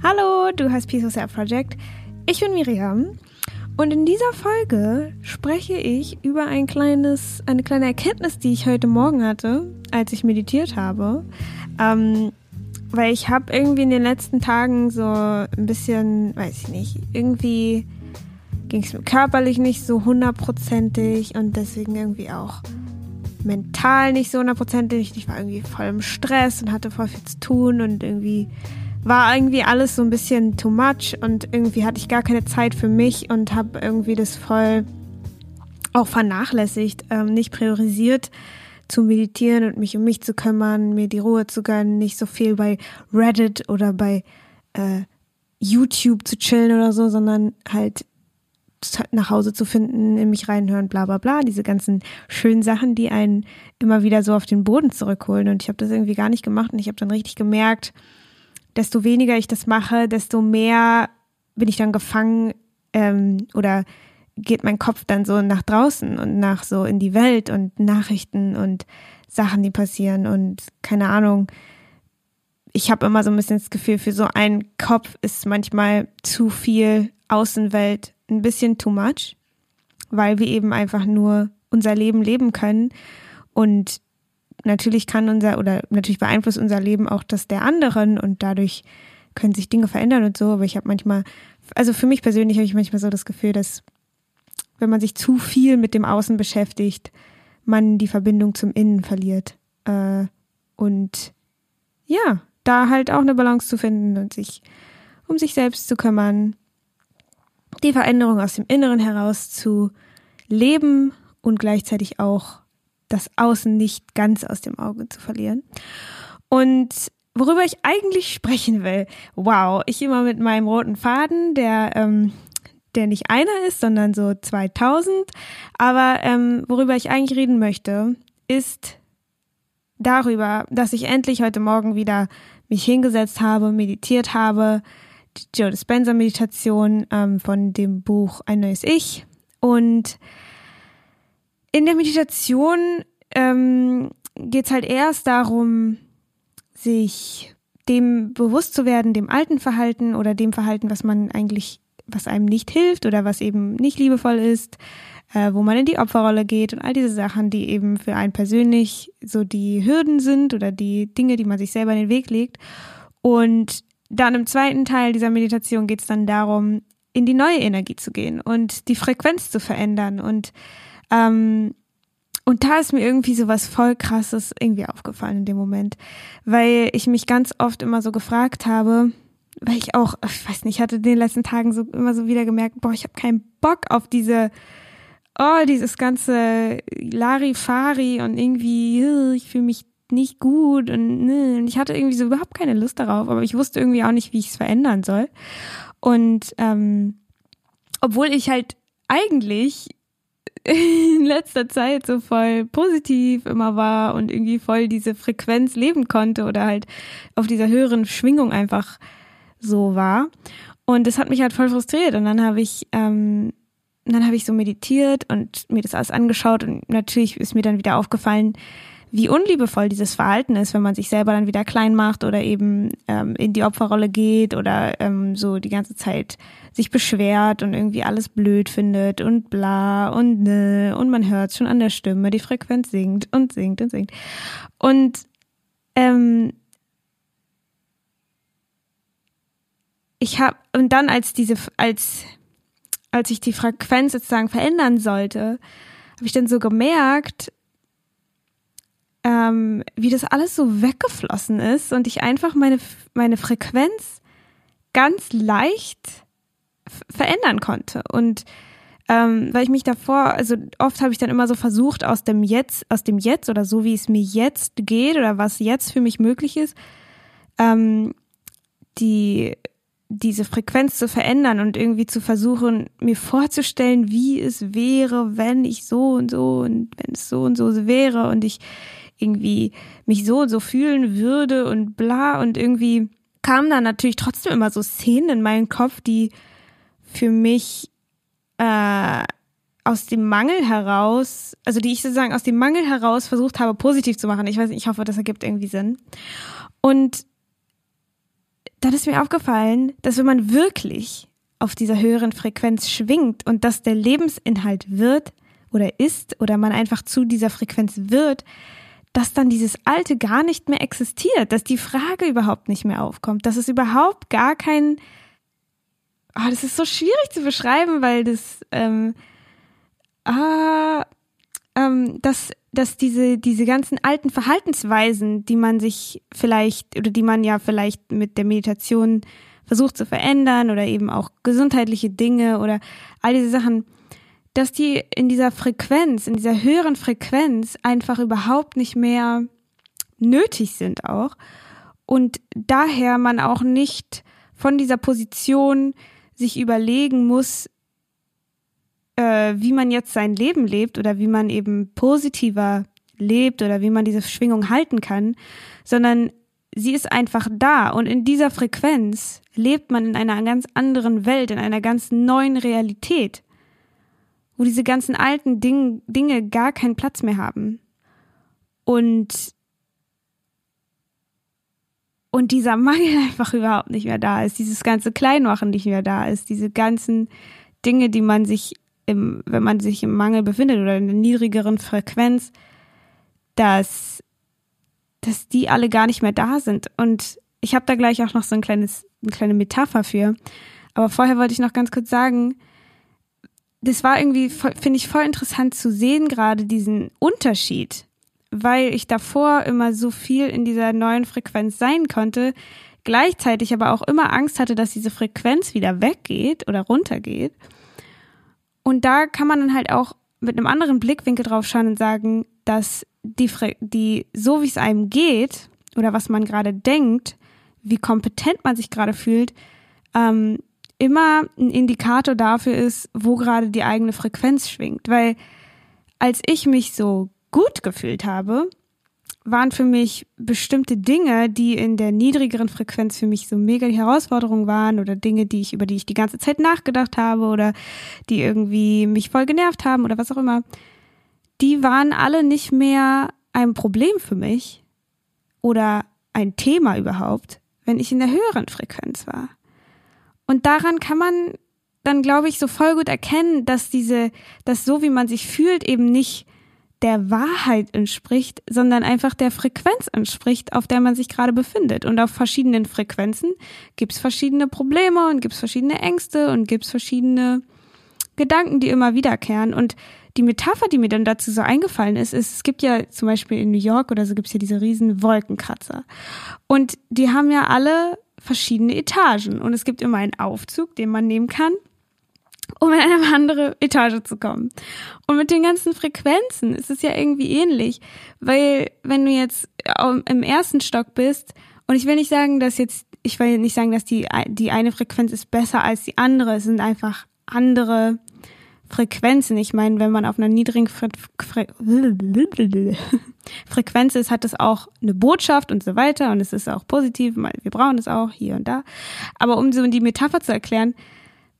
Hallo, du hast Peace of Self Project. Ich bin Miriam und in dieser Folge spreche ich über ein kleines, eine kleine Erkenntnis, die ich heute Morgen hatte, als ich meditiert habe. Ähm, weil ich habe irgendwie in den letzten Tagen so ein bisschen, weiß ich nicht, irgendwie ging es mir körperlich nicht so hundertprozentig und deswegen irgendwie auch mental nicht so hundertprozentig. Ich war irgendwie voll im Stress und hatte voll viel zu tun und irgendwie war irgendwie alles so ein bisschen too much und irgendwie hatte ich gar keine Zeit für mich und habe irgendwie das voll auch vernachlässigt, ähm, nicht priorisiert zu meditieren und mich um mich zu kümmern, mir die Ruhe zu gönnen, nicht so viel bei Reddit oder bei äh, YouTube zu chillen oder so, sondern halt nach Hause zu finden, in mich reinhören, bla bla bla, diese ganzen schönen Sachen, die einen immer wieder so auf den Boden zurückholen. Und ich habe das irgendwie gar nicht gemacht und ich habe dann richtig gemerkt, desto weniger ich das mache, desto mehr bin ich dann gefangen ähm, oder geht mein Kopf dann so nach draußen und nach so in die Welt und Nachrichten und Sachen, die passieren und keine Ahnung. Ich habe immer so ein bisschen das Gefühl, für so einen Kopf ist manchmal zu viel Außenwelt ein bisschen too much, weil wir eben einfach nur unser Leben leben können und natürlich kann unser oder natürlich beeinflusst unser Leben auch das der anderen und dadurch können sich Dinge verändern und so, aber ich habe manchmal also für mich persönlich habe ich manchmal so das Gefühl, dass wenn man sich zu viel mit dem Außen beschäftigt, man die Verbindung zum Innen verliert. Äh, und ja, da halt auch eine Balance zu finden und sich um sich selbst zu kümmern, die Veränderung aus dem Inneren heraus zu leben und gleichzeitig auch das Außen nicht ganz aus dem Auge zu verlieren. Und worüber ich eigentlich sprechen will, wow, ich immer mit meinem roten Faden, der, ähm, der nicht einer ist, sondern so 2000. Aber ähm, worüber ich eigentlich reden möchte, ist darüber, dass ich endlich heute Morgen wieder mich hingesetzt habe, meditiert habe, die Joe Dispenza Meditation ähm, von dem Buch Ein neues Ich. Und in der Meditation ähm, geht es halt erst darum, sich dem bewusst zu werden, dem alten Verhalten oder dem Verhalten, was man eigentlich, was einem nicht hilft oder was eben nicht liebevoll ist, äh, wo man in die Opferrolle geht und all diese Sachen, die eben für einen persönlich so die Hürden sind oder die Dinge, die man sich selber in den Weg legt. Und dann im zweiten Teil dieser Meditation geht es dann darum, in die neue Energie zu gehen und die Frequenz zu verändern. Und, ähm, und da ist mir irgendwie so was voll krasses irgendwie aufgefallen in dem Moment, weil ich mich ganz oft immer so gefragt habe, weil ich auch, ich weiß nicht, ich hatte in den letzten Tagen so immer so wieder gemerkt, boah, ich habe keinen Bock auf diese, oh, dieses ganze Larifari und irgendwie, ich fühle mich nicht gut und, ne, und ich hatte irgendwie so überhaupt keine Lust darauf, aber ich wusste irgendwie auch nicht, wie ich es verändern soll. Und ähm, obwohl ich halt eigentlich in letzter Zeit so voll positiv immer war und irgendwie voll diese Frequenz leben konnte oder halt auf dieser höheren Schwingung einfach so war. Und das hat mich halt voll frustriert. Und dann habe ich, ähm, dann habe ich so meditiert und mir das alles angeschaut und natürlich ist mir dann wieder aufgefallen, wie unliebevoll dieses Verhalten ist, wenn man sich selber dann wieder klein macht oder eben ähm, in die Opferrolle geht oder ähm, so die ganze Zeit sich beschwert und irgendwie alles blöd findet und bla und ne und man hört schon an der Stimme, die Frequenz singt und singt und singt. Und ähm, ich habe und dann als diese als als ich die Frequenz sozusagen verändern sollte, habe ich dann so gemerkt, ähm, wie das alles so weggeflossen ist und ich einfach meine, meine Frequenz ganz leicht verändern konnte. Und ähm, weil ich mich davor, also oft habe ich dann immer so versucht, aus dem Jetzt, aus dem Jetzt oder so, wie es mir jetzt geht oder was jetzt für mich möglich ist, ähm, die diese Frequenz zu verändern und irgendwie zu versuchen, mir vorzustellen, wie es wäre, wenn ich so und so und wenn es so und so wäre und ich irgendwie mich so und so fühlen würde und bla und irgendwie kamen dann natürlich trotzdem immer so Szenen in meinen Kopf, die für mich äh, aus dem Mangel heraus, also die ich sozusagen aus dem Mangel heraus versucht habe, positiv zu machen. Ich weiß nicht, ich hoffe, das ergibt irgendwie Sinn. Und dann ist mir aufgefallen, dass wenn man wirklich auf dieser höheren Frequenz schwingt und dass der Lebensinhalt wird oder ist oder man einfach zu dieser Frequenz wird, dass dann dieses Alte gar nicht mehr existiert, dass die Frage überhaupt nicht mehr aufkommt, dass es überhaupt gar kein, oh, das ist so schwierig zu beschreiben, weil das, ähm, ah, ähm, dass, dass diese, diese ganzen alten Verhaltensweisen, die man sich vielleicht oder die man ja vielleicht mit der Meditation versucht zu verändern oder eben auch gesundheitliche Dinge oder all diese Sachen, dass die in dieser Frequenz, in dieser höheren Frequenz einfach überhaupt nicht mehr nötig sind auch. Und daher man auch nicht von dieser Position sich überlegen muss, äh, wie man jetzt sein Leben lebt oder wie man eben positiver lebt oder wie man diese Schwingung halten kann, sondern sie ist einfach da und in dieser Frequenz lebt man in einer ganz anderen Welt, in einer ganz neuen Realität wo diese ganzen alten Ding, Dinge gar keinen Platz mehr haben. Und, und dieser Mangel einfach überhaupt nicht mehr da ist, dieses ganze Kleinmachen nicht mehr da ist, diese ganzen Dinge, die man sich im, wenn man sich im Mangel befindet oder in einer niedrigeren Frequenz, dass, dass die alle gar nicht mehr da sind. Und ich habe da gleich auch noch so ein kleines, eine kleine Metapher für. Aber vorher wollte ich noch ganz kurz sagen, das war irgendwie, finde ich, voll interessant zu sehen, gerade diesen Unterschied, weil ich davor immer so viel in dieser neuen Frequenz sein konnte, gleichzeitig aber auch immer Angst hatte, dass diese Frequenz wieder weggeht oder runtergeht. Und da kann man dann halt auch mit einem anderen Blickwinkel drauf schauen und sagen, dass die, die so wie es einem geht oder was man gerade denkt, wie kompetent man sich gerade fühlt, ähm, immer ein Indikator dafür ist, wo gerade die eigene Frequenz schwingt. Weil als ich mich so gut gefühlt habe, waren für mich bestimmte Dinge, die in der niedrigeren Frequenz für mich so mega die Herausforderung waren oder Dinge, die ich, über die ich die ganze Zeit nachgedacht habe oder die irgendwie mich voll genervt haben oder was auch immer, die waren alle nicht mehr ein Problem für mich oder ein Thema überhaupt, wenn ich in der höheren Frequenz war. Und daran kann man dann, glaube ich, so voll gut erkennen, dass diese, dass so wie man sich fühlt, eben nicht der Wahrheit entspricht, sondern einfach der Frequenz entspricht, auf der man sich gerade befindet. Und auf verschiedenen Frequenzen gibt es verschiedene Probleme und gibt es verschiedene Ängste und gibt es verschiedene Gedanken, die immer wiederkehren. Und die Metapher, die mir dann dazu so eingefallen ist, ist, es gibt ja zum Beispiel in New York oder so gibt es ja diese riesen Wolkenkratzer. Und die haben ja alle verschiedene Etagen und es gibt immer einen Aufzug, den man nehmen kann, um in eine andere Etage zu kommen. Und mit den ganzen Frequenzen ist es ja irgendwie ähnlich, weil wenn du jetzt im ersten Stock bist und ich will nicht sagen, dass jetzt ich will nicht sagen, dass die die eine Frequenz ist besser als die andere, es sind einfach andere Frequenzen. Ich meine, wenn man auf einer niedrigen Fre Fre Frequenz ist, hat es auch eine Botschaft und so weiter und es ist auch positiv. Wir brauchen es auch hier und da. Aber um so die Metapher zu erklären,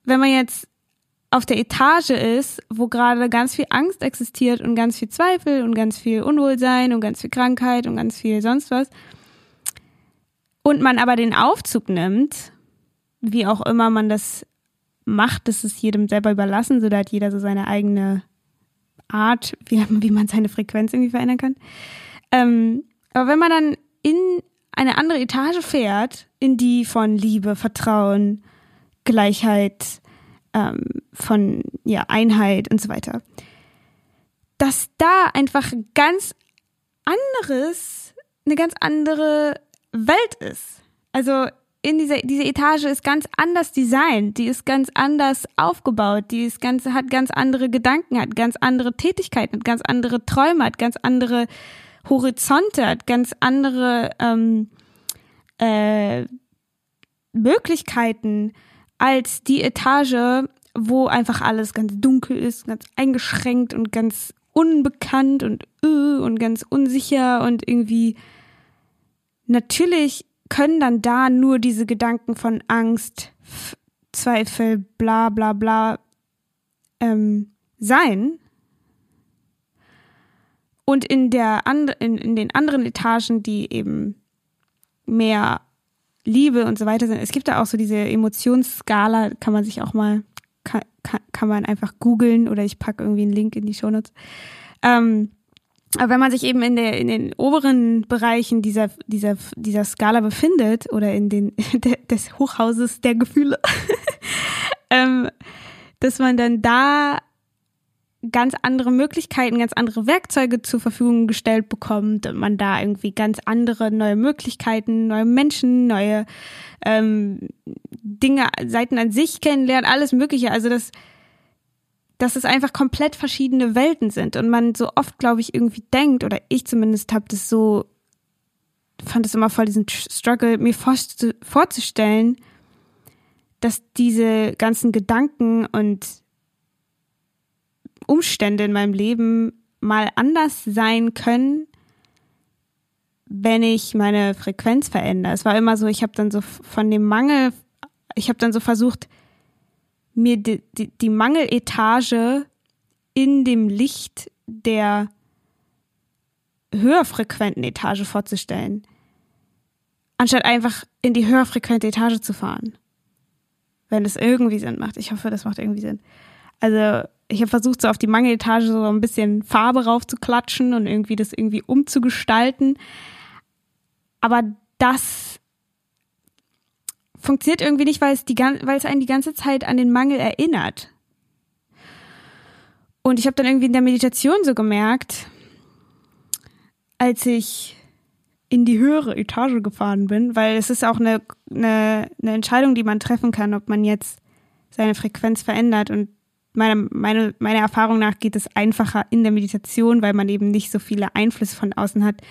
wenn man jetzt auf der Etage ist, wo gerade ganz viel Angst existiert und ganz viel Zweifel und ganz viel Unwohlsein und ganz viel Krankheit und ganz viel sonst was, und man aber den Aufzug nimmt, wie auch immer man das macht, das ist jedem selber überlassen, so da hat jeder so seine eigene Art, wie, wie man seine Frequenz irgendwie verändern kann. Ähm, aber wenn man dann in eine andere Etage fährt, in die von Liebe, Vertrauen, Gleichheit, ähm, von ja, Einheit und so weiter, dass da einfach ganz anderes, eine ganz andere Welt ist. Also in dieser diese Etage ist ganz anders designt, die ist ganz anders aufgebaut, die ist ganz hat ganz andere Gedanken, hat ganz andere Tätigkeiten, hat ganz andere Träume, hat ganz andere Horizonte, hat ganz andere ähm, äh, Möglichkeiten als die Etage, wo einfach alles ganz dunkel ist, ganz eingeschränkt und ganz unbekannt und uh, und ganz unsicher und irgendwie natürlich können dann da nur diese Gedanken von Angst, Zweifel, bla bla bla ähm, sein. Und in, der and in, in den anderen Etagen, die eben mehr Liebe und so weiter sind. Es gibt da auch so diese Emotionsskala, kann man sich auch mal, kann, kann, kann man einfach googeln oder ich packe irgendwie einen Link in die Shownotes. Ähm, aber wenn man sich eben in, der, in den oberen Bereichen dieser, dieser, dieser Skala befindet oder in den de, des Hochhauses der Gefühle, ähm, dass man dann da ganz andere Möglichkeiten, ganz andere Werkzeuge zur Verfügung gestellt bekommt und man da irgendwie ganz andere neue Möglichkeiten, neue Menschen, neue ähm, Dinge, Seiten an sich kennenlernt, alles Mögliche. Also das, dass es einfach komplett verschiedene Welten sind und man so oft, glaube ich, irgendwie denkt, oder ich zumindest habe das so, fand es immer voll diesen Struggle, mir vorzustellen, dass diese ganzen Gedanken und Umstände in meinem Leben mal anders sein können, wenn ich meine Frequenz verändere. Es war immer so, ich habe dann so von dem Mangel, ich habe dann so versucht, mir die, die, die Mangeletage in dem Licht der höher frequenten Etage vorzustellen, anstatt einfach in die höher frequente Etage zu fahren. Wenn es irgendwie Sinn macht. Ich hoffe, das macht irgendwie Sinn. Also ich habe versucht, so auf die Mangeletage so ein bisschen Farbe raufzuklatschen und irgendwie das irgendwie umzugestalten. Aber das funktioniert irgendwie nicht, weil es, die, weil es einen die ganze Zeit an den Mangel erinnert. Und ich habe dann irgendwie in der Meditation so gemerkt, als ich in die höhere Etage gefahren bin, weil es ist auch eine, eine, eine Entscheidung, die man treffen kann, ob man jetzt seine Frequenz verändert. Und meiner meine, meine Erfahrung nach geht es einfacher in der Meditation, weil man eben nicht so viele Einflüsse von außen hat.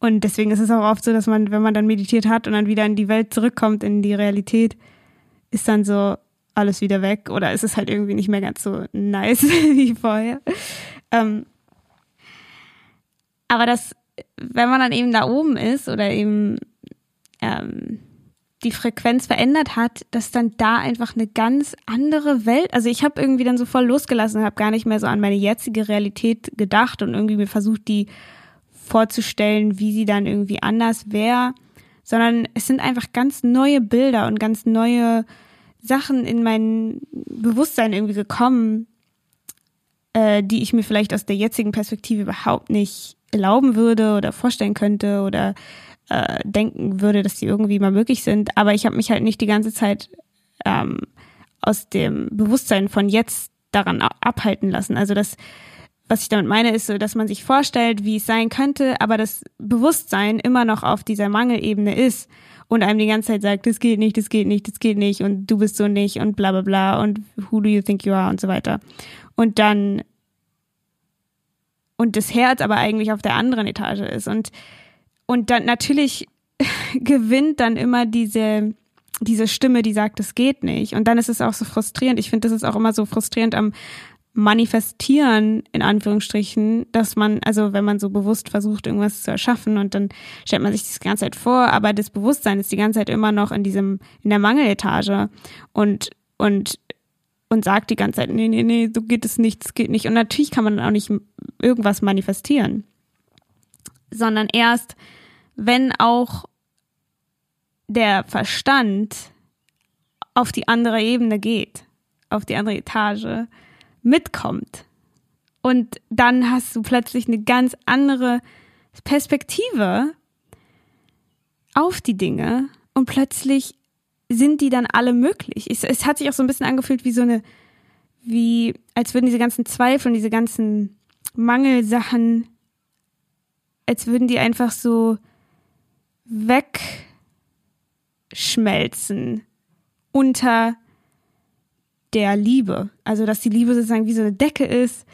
Und deswegen ist es auch oft so, dass man, wenn man dann meditiert hat und dann wieder in die Welt zurückkommt, in die Realität, ist dann so alles wieder weg oder ist es halt irgendwie nicht mehr ganz so nice wie vorher. Ähm, aber das, wenn man dann eben da oben ist oder eben ähm, die Frequenz verändert hat, dass dann da einfach eine ganz andere Welt, also ich habe irgendwie dann so voll losgelassen, habe gar nicht mehr so an meine jetzige Realität gedacht und irgendwie mir versucht, die vorzustellen, wie sie dann irgendwie anders wäre, sondern es sind einfach ganz neue Bilder und ganz neue Sachen in mein Bewusstsein irgendwie gekommen, äh, die ich mir vielleicht aus der jetzigen Perspektive überhaupt nicht erlauben würde oder vorstellen könnte oder äh, denken würde, dass die irgendwie mal möglich sind. Aber ich habe mich halt nicht die ganze Zeit ähm, aus dem Bewusstsein von jetzt daran abhalten lassen. Also das, was ich damit meine, ist so, dass man sich vorstellt, wie es sein könnte, aber das Bewusstsein immer noch auf dieser Mangelebene ist und einem die ganze Zeit sagt, das geht nicht, das geht nicht, das geht nicht und du bist so nicht und bla bla bla und who do you think you are und so weiter. Und dann und das Herz aber eigentlich auf der anderen Etage ist und und dann natürlich gewinnt dann immer diese, diese Stimme, die sagt, es geht nicht. Und dann ist es auch so frustrierend. Ich finde, das ist auch immer so frustrierend am Manifestieren, in Anführungsstrichen, dass man, also wenn man so bewusst versucht, irgendwas zu erschaffen und dann stellt man sich das die ganze Zeit vor, aber das Bewusstsein ist die ganze Zeit immer noch in diesem, in der Mangeletage und, und, und sagt die ganze Zeit, nee, nee, nee, so geht es nicht, es geht nicht. Und natürlich kann man auch nicht irgendwas manifestieren, sondern erst, wenn auch der Verstand auf die andere Ebene geht, auf die andere Etage, mitkommt. Und dann hast du plötzlich eine ganz andere Perspektive auf die Dinge und plötzlich sind die dann alle möglich. Es, es, hat sich auch so ein bisschen angefühlt wie so eine, wie, als würden diese ganzen Zweifel und diese ganzen Mangelsachen, als würden die einfach so wegschmelzen unter der Liebe. Also, dass die Liebe sozusagen wie so eine Decke ist,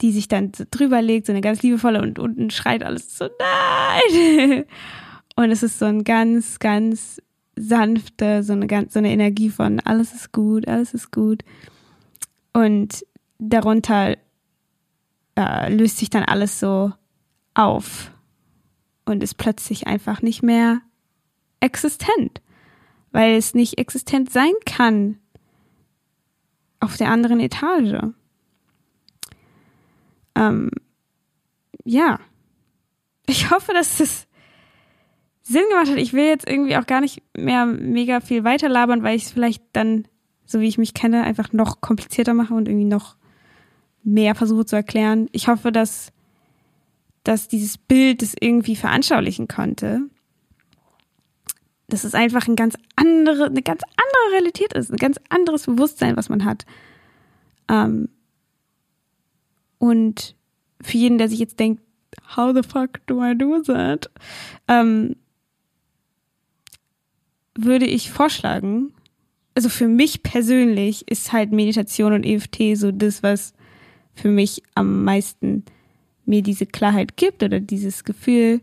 die sich dann so drüber legt, so eine ganz liebevolle und unten schreit alles so nein. Und es ist so ein ganz, ganz sanfte, so eine ganz, so eine Energie von alles ist gut, alles ist gut. Und darunter äh, löst sich dann alles so auf und ist plötzlich einfach nicht mehr existent, weil es nicht existent sein kann auf der anderen Etage. Ähm, ja, ich hoffe, dass es Sinn gemacht hat. Ich will jetzt irgendwie auch gar nicht mehr mega viel weiterlabern, weil ich es vielleicht dann, so wie ich mich kenne, einfach noch komplizierter mache und irgendwie noch mehr versuche zu erklären. Ich hoffe, dass, dass dieses Bild das irgendwie veranschaulichen konnte. Dass es einfach ein ganz andere, eine ganz andere Realität ist, ein ganz anderes Bewusstsein, was man hat. Ähm, und für jeden, der sich jetzt denkt, how the fuck do I do that? Ähm, würde ich vorschlagen, also für mich persönlich ist halt Meditation und EFT so das, was für mich am meisten mir diese Klarheit gibt oder dieses Gefühl,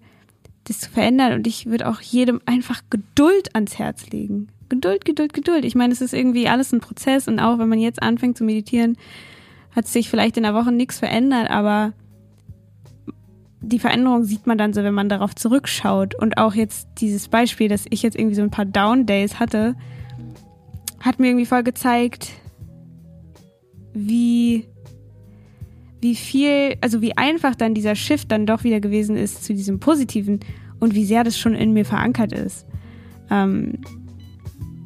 das zu verändern. Und ich würde auch jedem einfach Geduld ans Herz legen. Geduld, Geduld, Geduld. Ich meine, es ist irgendwie alles ein Prozess und auch wenn man jetzt anfängt zu meditieren, hat sich vielleicht in der Woche nichts verändert, aber die Veränderung sieht man dann so, wenn man darauf zurückschaut. Und auch jetzt dieses Beispiel, dass ich jetzt irgendwie so ein paar Down Days hatte, hat mir irgendwie voll gezeigt, wie, wie viel, also wie einfach dann dieser Shift dann doch wieder gewesen ist zu diesem Positiven und wie sehr das schon in mir verankert ist. Ähm,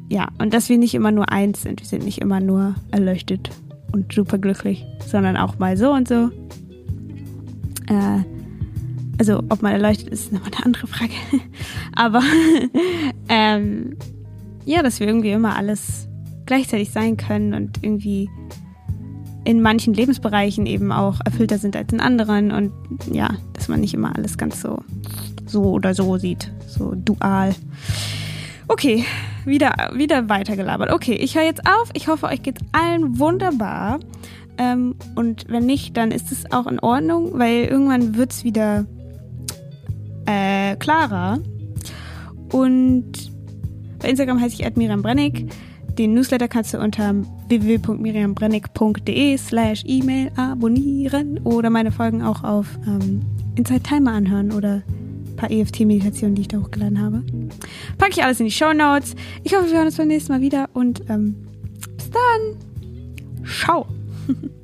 ja, und dass wir nicht immer nur eins sind. Wir sind nicht immer nur erleuchtet und superglücklich, sondern auch mal so und so. Äh, also ob man erleuchtet ist, ist nochmal eine andere Frage. Aber ähm, ja, dass wir irgendwie immer alles gleichzeitig sein können und irgendwie in manchen Lebensbereichen eben auch erfüllter sind als in anderen und ja, dass man nicht immer alles ganz so so oder so sieht, so dual. Okay, wieder, wieder weitergelabert. Okay, ich höre jetzt auf. Ich hoffe, euch geht's allen wunderbar. Ähm, und wenn nicht, dann ist es auch in Ordnung, weil irgendwann wird's wieder äh, klarer. Und bei Instagram heiße ich Miriam Brennig. Den Newsletter kannst du unter www.miriambrennig.de slash E-Mail abonnieren oder meine Folgen auch auf ähm, Inside Timer anhören oder ein paar EFT-Meditationen, die ich da hochgeladen habe. Packe ich alles in die Show Notes. Ich hoffe, wir hören uns beim nächsten Mal wieder und ähm, bis dann. Ciao.